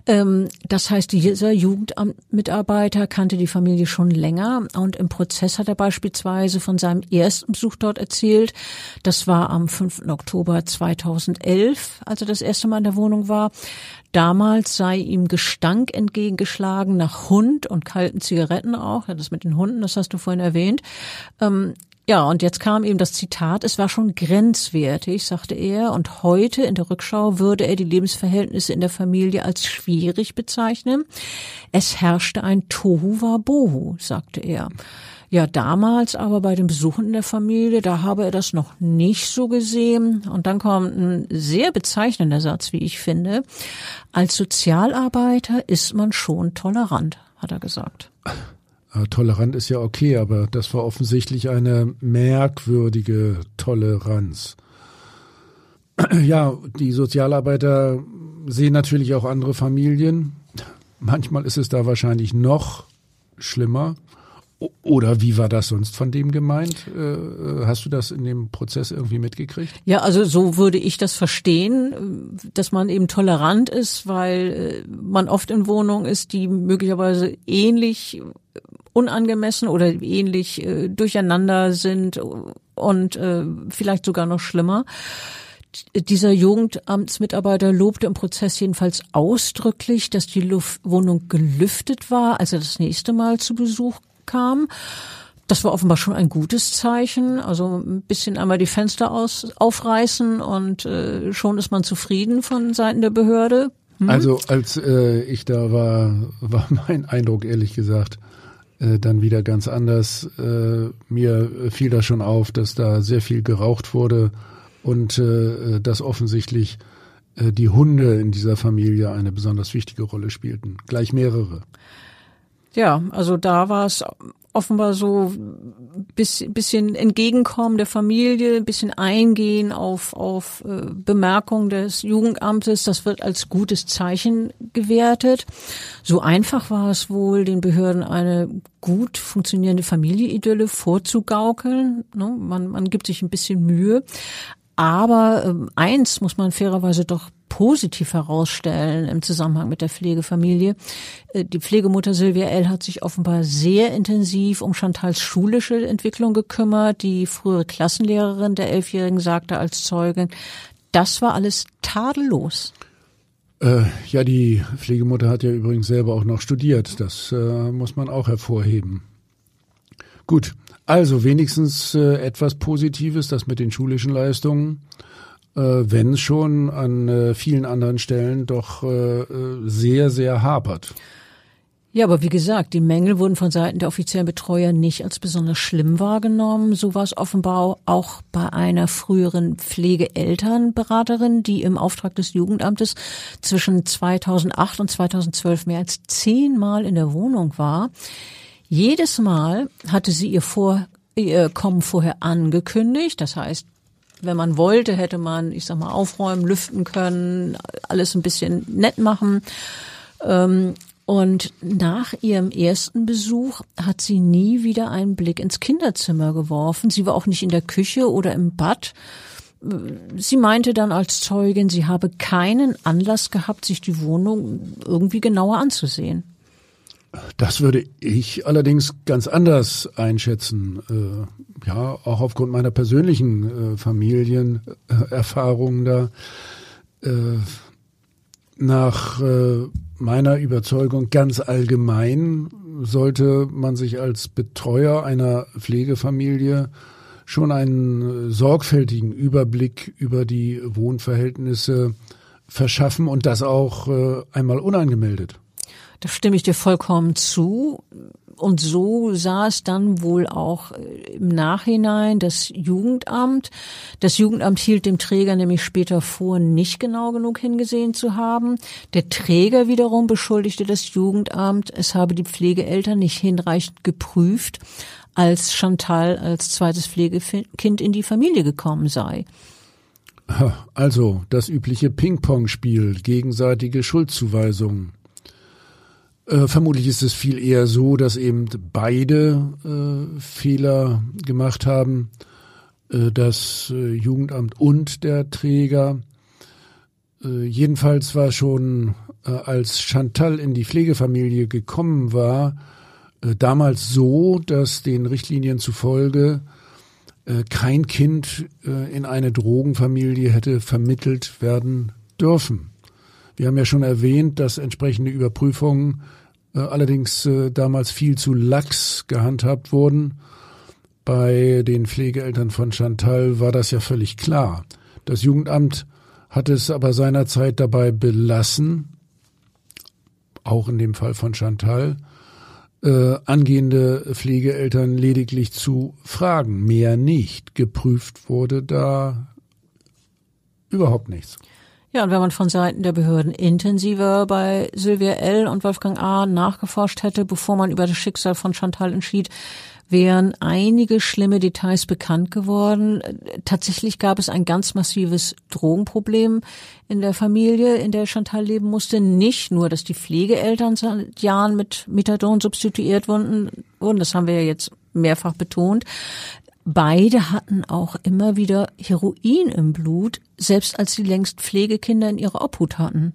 Ähm, das heißt, dieser Jugendamtmitarbeiter kannte die Familie schon länger und im Prozess hat er beispielsweise von seinem ersten Besuch dort erzählt. Das war am 5. Oktober 2011, als er das erste Mal in der Wohnung war. Damals sei ihm Gestank entgegengeschlagen nach Hund und kalten Zigaretten auch. Ja, das mit den Hunden, das hast du vorhin erwähnt. Ähm, ja, und jetzt kam ihm das Zitat, es war schon grenzwertig, sagte er, und heute in der Rückschau würde er die Lebensverhältnisse in der Familie als schwierig bezeichnen. Es herrschte ein Tohu Wabohu, sagte er. Ja, damals aber bei den Besuchen in der Familie, da habe er das noch nicht so gesehen. Und dann kommt ein sehr bezeichnender Satz, wie ich finde. Als Sozialarbeiter ist man schon tolerant, hat er gesagt. Tolerant ist ja okay, aber das war offensichtlich eine merkwürdige Toleranz. Ja, die Sozialarbeiter sehen natürlich auch andere Familien. Manchmal ist es da wahrscheinlich noch schlimmer. Oder wie war das sonst von dem gemeint? Äh, hast du das in dem Prozess irgendwie mitgekriegt? Ja, also so würde ich das verstehen, dass man eben tolerant ist, weil äh, man oft in Wohnungen ist, die möglicherweise ähnlich unangemessen oder ähnlich äh, durcheinander sind und vielleicht sogar noch schlimmer. dieser Jugendamtsmitarbeiter lobte im Prozess jedenfalls ausdrücklich, dass die Luft Wohnung gelüftet war, als er das nächste Mal zu Besuch kam. Das war offenbar schon ein gutes Zeichen. Also ein bisschen einmal die Fenster aus, aufreißen und äh, schon ist man zufrieden von Seiten der Behörde. Hm? Also als äh, ich da war, war mein Eindruck ehrlich gesagt äh, dann wieder ganz anders. Äh, mir fiel da schon auf, dass da sehr viel geraucht wurde und äh, dass offensichtlich äh, die Hunde in dieser Familie eine besonders wichtige Rolle spielten. Gleich mehrere. Ja, also da war es offenbar so bis, bisschen entgegenkommen der Familie, ein bisschen eingehen auf, auf äh, Bemerkungen des Jugendamtes. Das wird als gutes Zeichen gewertet. So einfach war es wohl, den Behörden eine gut funktionierende Familieidylle vorzugaukeln. Ne? Man, man gibt sich ein bisschen Mühe. Aber ähm, eins muss man fairerweise doch positiv herausstellen im Zusammenhang mit der Pflegefamilie. Äh, die Pflegemutter Sylvia L. hat sich offenbar sehr intensiv um Chantals schulische Entwicklung gekümmert. Die frühere Klassenlehrerin der Elfjährigen sagte als Zeugin, das war alles tadellos. Äh, ja, die Pflegemutter hat ja übrigens selber auch noch studiert. Das äh, muss man auch hervorheben. Gut, also wenigstens äh, etwas Positives, das mit den schulischen Leistungen, äh, wenn schon an äh, vielen anderen Stellen doch äh, äh, sehr, sehr hapert. Ja, aber wie gesagt, die Mängel wurden von Seiten der offiziellen Betreuer nicht als besonders schlimm wahrgenommen. So war es offenbar auch bei einer früheren Pflegeelternberaterin, die im Auftrag des Jugendamtes zwischen 2008 und 2012 mehr als zehnmal in der Wohnung war. Jedes Mal hatte sie ihr, Vor ihr Kommen vorher angekündigt. Das heißt, wenn man wollte, hätte man, ich sag mal, aufräumen, lüften können, alles ein bisschen nett machen. Ähm, und nach ihrem ersten Besuch hat sie nie wieder einen Blick ins Kinderzimmer geworfen. Sie war auch nicht in der Küche oder im Bad. Sie meinte dann als Zeugin, sie habe keinen Anlass gehabt, sich die Wohnung irgendwie genauer anzusehen. Das würde ich allerdings ganz anders einschätzen. Äh, ja, auch aufgrund meiner persönlichen äh, Familienerfahrungen da. Äh, nach äh, meiner Überzeugung ganz allgemein sollte man sich als Betreuer einer Pflegefamilie schon einen sorgfältigen Überblick über die Wohnverhältnisse verschaffen und das auch äh, einmal unangemeldet. Da stimme ich dir vollkommen zu. Und so sah es dann wohl auch äh, im Nachhinein das Jugendamt. Das Jugendamt hielt dem Träger nämlich später vor, nicht genau genug hingesehen zu haben. Der Träger wiederum beschuldigte das Jugendamt, es habe die Pflegeeltern nicht hinreichend geprüft, als Chantal als zweites Pflegekind in die Familie gekommen sei. Also das übliche Ping-Pong-Spiel, gegenseitige Schuldzuweisungen. Äh, vermutlich ist es viel eher so, dass eben beide äh, Fehler gemacht haben, äh, das äh, Jugendamt und der Träger. Äh, jedenfalls war schon, äh, als Chantal in die Pflegefamilie gekommen war, damals so, dass den Richtlinien zufolge kein Kind in eine Drogenfamilie hätte vermittelt werden dürfen. Wir haben ja schon erwähnt, dass entsprechende Überprüfungen äh, allerdings äh, damals viel zu lax gehandhabt wurden. Bei den Pflegeeltern von Chantal war das ja völlig klar. Das Jugendamt hat es aber seinerzeit dabei belassen, auch in dem Fall von Chantal, äh, angehende Pflegeeltern lediglich zu fragen, mehr nicht. Geprüft wurde da überhaupt nichts. Ja, und wenn man von Seiten der Behörden intensiver bei Sylvia L. und Wolfgang A. nachgeforscht hätte, bevor man über das Schicksal von Chantal entschied, wären einige schlimme Details bekannt geworden. Tatsächlich gab es ein ganz massives Drogenproblem in der Familie, in der Chantal leben musste. Nicht nur, dass die Pflegeeltern seit Jahren mit Methadon substituiert wurden, das haben wir ja jetzt mehrfach betont. Beide hatten auch immer wieder Heroin im Blut, selbst als sie längst Pflegekinder in ihrer Obhut hatten.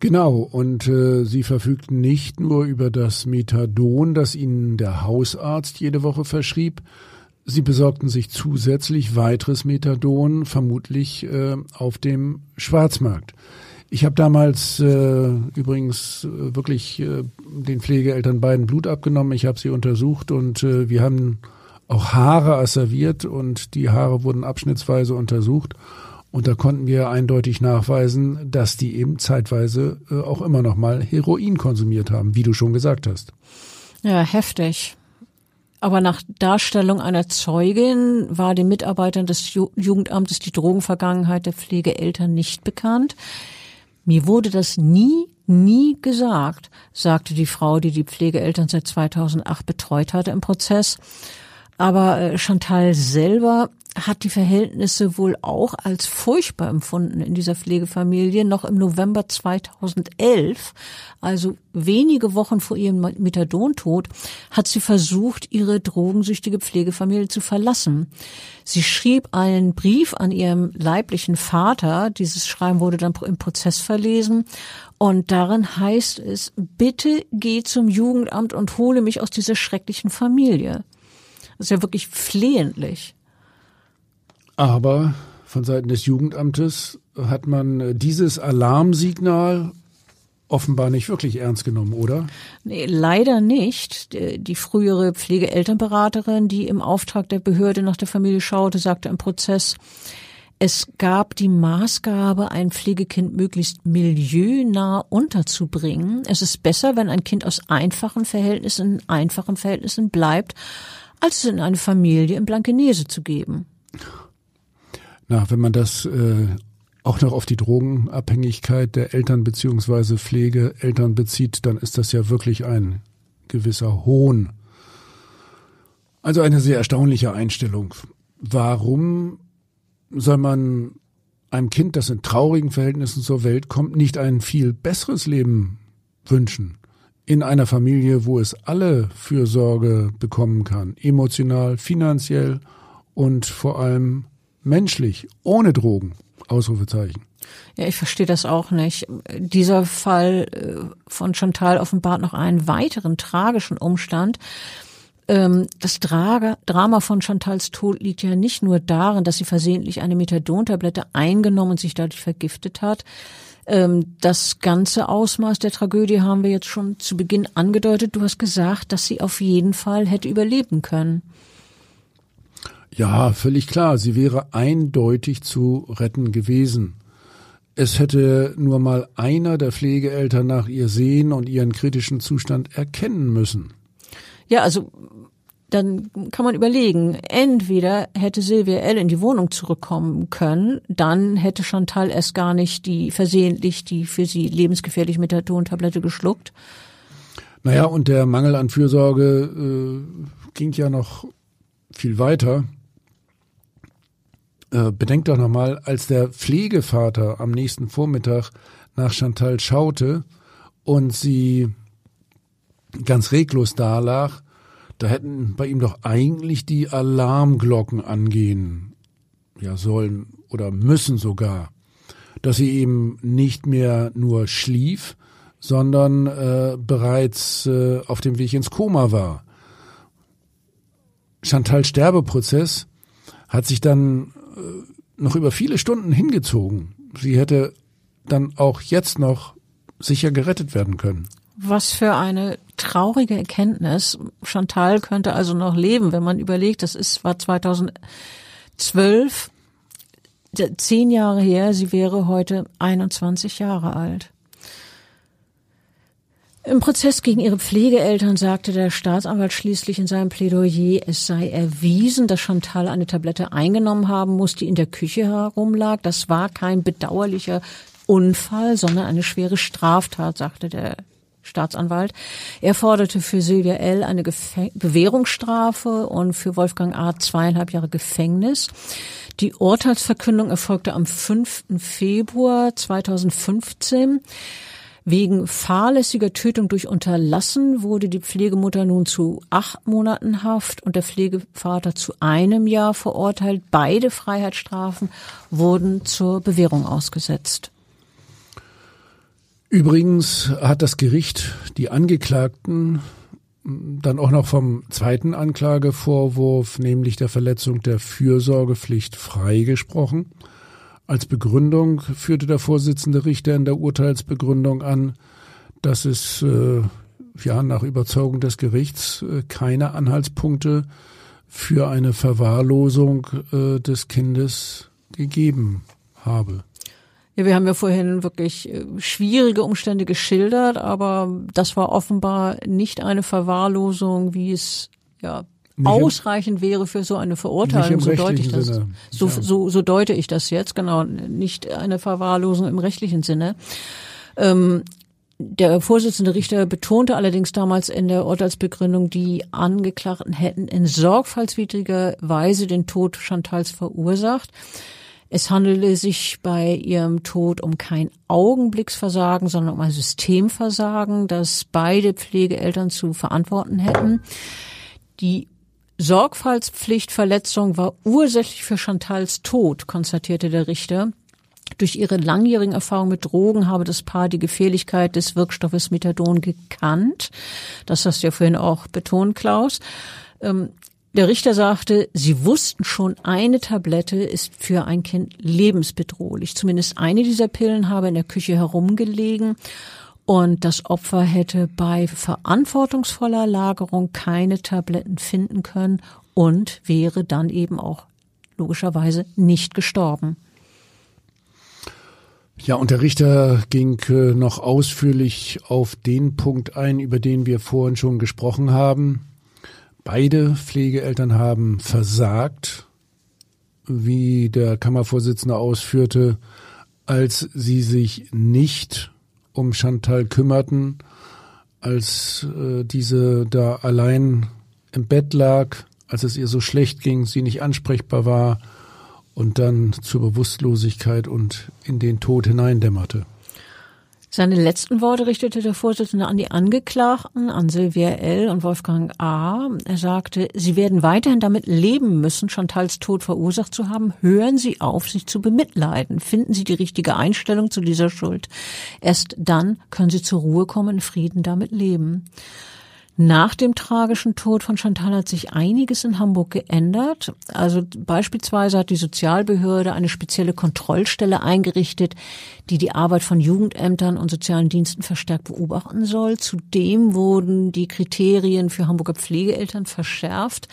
Genau, und äh, sie verfügten nicht nur über das Methadon, das ihnen der Hausarzt jede Woche verschrieb, Sie besorgten sich zusätzlich weiteres Methadon, vermutlich äh, auf dem Schwarzmarkt. Ich habe damals äh, übrigens äh, wirklich äh, den Pflegeeltern beiden Blut abgenommen. Ich habe sie untersucht und äh, wir haben auch Haare asserviert und die Haare wurden abschnittsweise untersucht. Und da konnten wir eindeutig nachweisen, dass die eben zeitweise äh, auch immer noch mal Heroin konsumiert haben, wie du schon gesagt hast. Ja, heftig. Aber nach Darstellung einer Zeugin war den Mitarbeitern des Jugendamtes die Drogenvergangenheit der Pflegeeltern nicht bekannt. Mir wurde das nie, nie gesagt, sagte die Frau, die die Pflegeeltern seit 2008 betreut hatte im Prozess. Aber äh, Chantal selber hat die Verhältnisse wohl auch als furchtbar empfunden in dieser Pflegefamilie. Noch im November 2011, also wenige Wochen vor ihrem Methadontod, hat sie versucht, ihre drogensüchtige Pflegefamilie zu verlassen. Sie schrieb einen Brief an ihrem leiblichen Vater. Dieses Schreiben wurde dann im Prozess verlesen. Und darin heißt es, bitte geh zum Jugendamt und hole mich aus dieser schrecklichen Familie. Das ist ja wirklich flehentlich. Aber von Seiten des Jugendamtes hat man äh, dieses Alarmsignal offenbar nicht wirklich ernst genommen, oder? Nee, leider nicht. Die frühere Pflegeelternberaterin, die im Auftrag der Behörde nach der Familie schaute, sagte im Prozess, es gab die Maßgabe, ein Pflegekind möglichst milieunah unterzubringen. Es ist besser, wenn ein Kind aus einfachen Verhältnissen in einfachen Verhältnissen bleibt, als es in eine Familie in Blankenese zu geben. Na, wenn man das äh, auch noch auf die Drogenabhängigkeit der Eltern beziehungsweise Pflegeeltern bezieht, dann ist das ja wirklich ein gewisser Hohn. Also eine sehr erstaunliche Einstellung. Warum soll man einem Kind, das in traurigen Verhältnissen zur Welt kommt, nicht ein viel besseres Leben wünschen? In einer Familie, wo es alle Fürsorge bekommen kann, emotional, finanziell und vor allem menschlich, ohne Drogen. Ausrufezeichen. Ja, ich verstehe das auch nicht. Dieser Fall äh, von Chantal offenbart noch einen weiteren tragischen Umstand. Ähm, das Drama von Chantals Tod liegt ja nicht nur darin, dass sie versehentlich eine Methadontablette eingenommen und sich dadurch vergiftet hat. Ähm, das ganze Ausmaß der Tragödie haben wir jetzt schon zu Beginn angedeutet. Du hast gesagt, dass sie auf jeden Fall hätte überleben können. Ja, völlig klar. Sie wäre eindeutig zu retten gewesen. Es hätte nur mal einer der Pflegeeltern nach ihr sehen und ihren kritischen Zustand erkennen müssen. Ja, also dann kann man überlegen, entweder hätte Silvia L. in die Wohnung zurückkommen können, dann hätte Chantal erst gar nicht die versehentlich die für sie lebensgefährliche Methadon-Tablette geschluckt. Naja, und der Mangel an Fürsorge äh, ging ja noch viel weiter. Äh, bedenkt doch nochmal, als der Pflegevater am nächsten Vormittag nach Chantal schaute und sie ganz reglos dalag, da hätten bei ihm doch eigentlich die Alarmglocken angehen, ja sollen oder müssen sogar, dass sie eben nicht mehr nur schlief, sondern äh, bereits äh, auf dem Weg ins Koma war. Chantal Sterbeprozess hat sich dann äh, noch über viele Stunden hingezogen. Sie hätte dann auch jetzt noch sicher gerettet werden können. Was für eine traurige Erkenntnis. Chantal könnte also noch leben, wenn man überlegt, das ist, war 2012, zehn Jahre her, sie wäre heute 21 Jahre alt. Im Prozess gegen ihre Pflegeeltern sagte der Staatsanwalt schließlich in seinem Plädoyer, es sei erwiesen, dass Chantal eine Tablette eingenommen haben muss, die in der Küche herumlag. Das war kein bedauerlicher Unfall, sondern eine schwere Straftat, sagte der Staatsanwalt. Er forderte für Silvia L. eine Gefäng Bewährungsstrafe und für Wolfgang A. zweieinhalb Jahre Gefängnis. Die Urteilsverkündung erfolgte am 5. Februar 2015. Wegen fahrlässiger Tötung durch Unterlassen wurde die Pflegemutter nun zu acht Monaten Haft und der Pflegevater zu einem Jahr verurteilt. Beide Freiheitsstrafen wurden zur Bewährung ausgesetzt. Übrigens hat das Gericht die Angeklagten dann auch noch vom zweiten Anklagevorwurf, nämlich der Verletzung der Fürsorgepflicht freigesprochen. Als Begründung führte der Vorsitzende Richter in der Urteilsbegründung an, dass es äh, ja nach Überzeugung des Gerichts äh, keine Anhaltspunkte für eine Verwahrlosung äh, des Kindes gegeben habe. Ja, wir haben ja vorhin wirklich äh, schwierige Umstände geschildert, aber das war offenbar nicht eine Verwahrlosung, wie es ja nicht ausreichend im, wäre für so eine Verurteilung. So deute ich das. Sinne. So, so, so deute ich das jetzt, genau. Nicht eine Verwahrlosung im rechtlichen Sinne. Ähm, der Vorsitzende Richter betonte allerdings damals in der Urteilsbegründung, die Angeklagten hätten in sorgfaltswidriger Weise den Tod Chantals verursacht. Es handele sich bei ihrem Tod um kein Augenblicksversagen, sondern um ein Systemversagen, das beide Pflegeeltern zu verantworten hätten. Die Sorgfaltspflichtverletzung war ursächlich für Chantals Tod, konstatierte der Richter. Durch ihre langjährigen Erfahrungen mit Drogen habe das Paar die Gefährlichkeit des Wirkstoffes Methadon gekannt. Das hast du ja vorhin auch betont, Klaus. Der Richter sagte, sie wussten schon, eine Tablette ist für ein Kind lebensbedrohlich. Zumindest eine dieser Pillen habe in der Küche herumgelegen und das Opfer hätte bei verantwortungsvoller Lagerung keine Tabletten finden können und wäre dann eben auch logischerweise nicht gestorben. Ja, und der Richter ging äh, noch ausführlich auf den Punkt ein, über den wir vorhin schon gesprochen haben Beide Pflegeeltern haben versagt, wie der Kammervorsitzende ausführte, als sie sich nicht um Chantal kümmerten, als äh, diese da allein im Bett lag, als es ihr so schlecht ging, sie nicht ansprechbar war und dann zur Bewusstlosigkeit und in den Tod hineindämmerte. Seine letzten Worte richtete der Vorsitzende an die Angeklagten, an Silvia L. und Wolfgang A. Er sagte, sie werden weiterhin damit leben müssen, Chantals Tod verursacht zu haben. Hören Sie auf, sich zu bemitleiden. Finden Sie die richtige Einstellung zu dieser Schuld. Erst dann können Sie zur Ruhe kommen, in Frieden damit leben. Nach dem tragischen Tod von Chantal hat sich einiges in Hamburg geändert. Also beispielsweise hat die Sozialbehörde eine spezielle Kontrollstelle eingerichtet, die die Arbeit von Jugendämtern und sozialen Diensten verstärkt beobachten soll. Zudem wurden die Kriterien für Hamburger Pflegeeltern verschärft.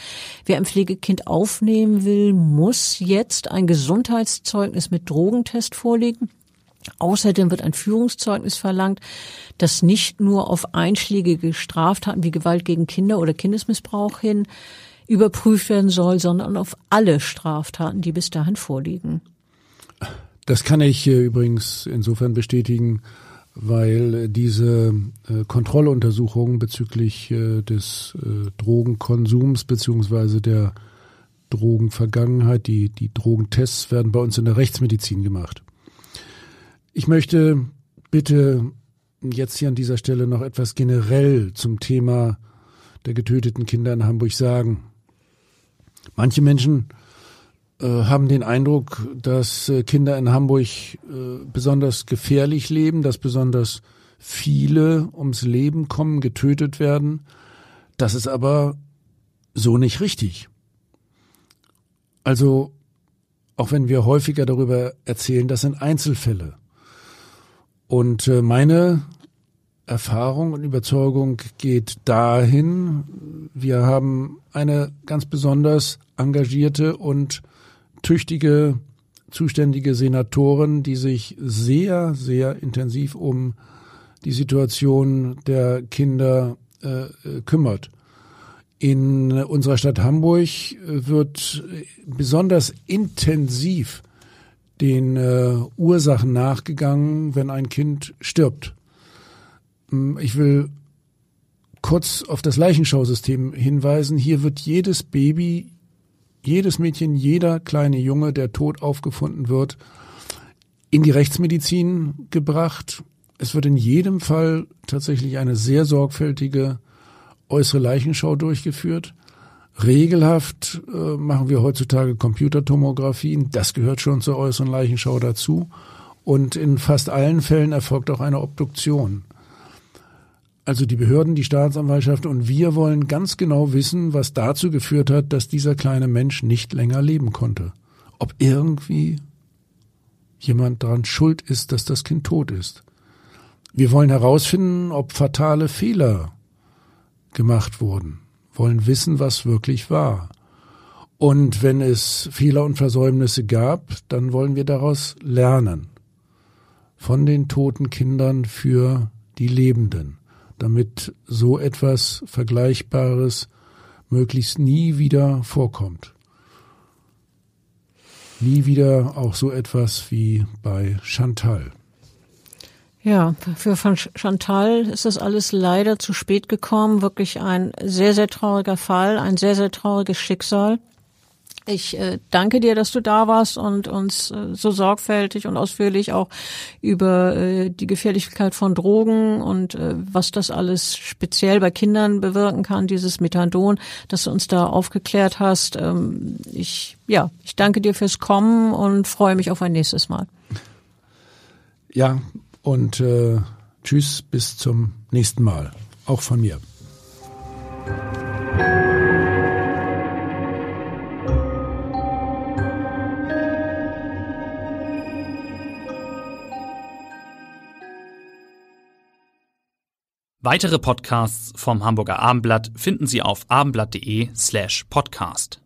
Wer ein Pflegekind aufnehmen will, muss jetzt ein Gesundheitszeugnis mit Drogentest vorlegen. Außerdem wird ein Führungszeugnis verlangt, das nicht nur auf einschlägige Straftaten wie Gewalt gegen Kinder oder Kindesmissbrauch hin überprüft werden soll, sondern auf alle Straftaten, die bis dahin vorliegen. Das kann ich äh, übrigens insofern bestätigen, weil diese äh, Kontrolluntersuchungen bezüglich äh, des Drogenkonsums beziehungsweise der Drogenvergangenheit, die, die Drogentests werden bei uns in der Rechtsmedizin gemacht. Ich möchte bitte jetzt hier an dieser Stelle noch etwas generell zum Thema der getöteten Kinder in Hamburg sagen. Manche Menschen äh, haben den Eindruck, dass äh, Kinder in Hamburg äh, besonders gefährlich leben, dass besonders viele ums Leben kommen, getötet werden. Das ist aber so nicht richtig. Also, auch wenn wir häufiger darüber erzählen, das sind Einzelfälle. Und äh, meine Erfahrung und Überzeugung geht dahin, wir haben eine ganz besonders engagierte und tüchtige zuständige Senatorin, die sich sehr, sehr intensiv um die Situation der Kinder äh, kümmert. In unserer Stadt Hamburg wird besonders intensiv den äh, Ursachen nachgegangen, wenn ein Kind stirbt. Hm, ich will kurz auf das Leichenschausystem hinweisen. Hier wird jedes Baby, jedes Mädchen, jeder kleine Junge, der tot aufgefunden wird, in die Rechtsmedizin gebracht. Es wird in jedem Fall tatsächlich eine sehr sorgfältige äußere Leichenschau durchgeführt. Regelhaft äh, machen wir heutzutage Computertomographien. Das gehört schon zur äußeren Leichenschau dazu. Und in fast allen Fällen erfolgt auch eine Obduktion. also die Behörden, die Staatsanwaltschaft und wir wollen ganz genau wissen, was dazu geführt hat, dass dieser kleine Mensch nicht länger leben konnte. Ob irgendwie jemand daran schuld ist, dass das Kind tot ist. Wir wollen herausfinden, ob fatale Fehler gemacht wurden, wollen wissen, was wirklich war. Und wenn es Fehler und Versäumnisse gab, dann wollen wir daraus lernen. Von den toten Kindern für die Lebenden, damit so etwas Vergleichbares möglichst nie wieder vorkommt. Nie wieder auch so etwas wie bei Chantal. Ja, für Chantal ist das alles leider zu spät gekommen. Wirklich ein sehr, sehr trauriger Fall, ein sehr, sehr trauriges Schicksal. Ich äh, danke dir, dass du da warst und uns äh, so sorgfältig und ausführlich auch über äh, die Gefährlichkeit von Drogen und was das alles speziell bei Kindern bewirken kann, dieses Methadon, dass du uns da aufgeklärt hast. Ähm, ich, ja, ich danke dir fürs Kommen und freue mich auf ein nächstes Mal. Ja, und äh, tschüss, bis zum nächsten Mal. Auch von mir. Weitere Podcasts vom Hamburger Abendblatt finden Sie auf abendblatt.de slash podcast.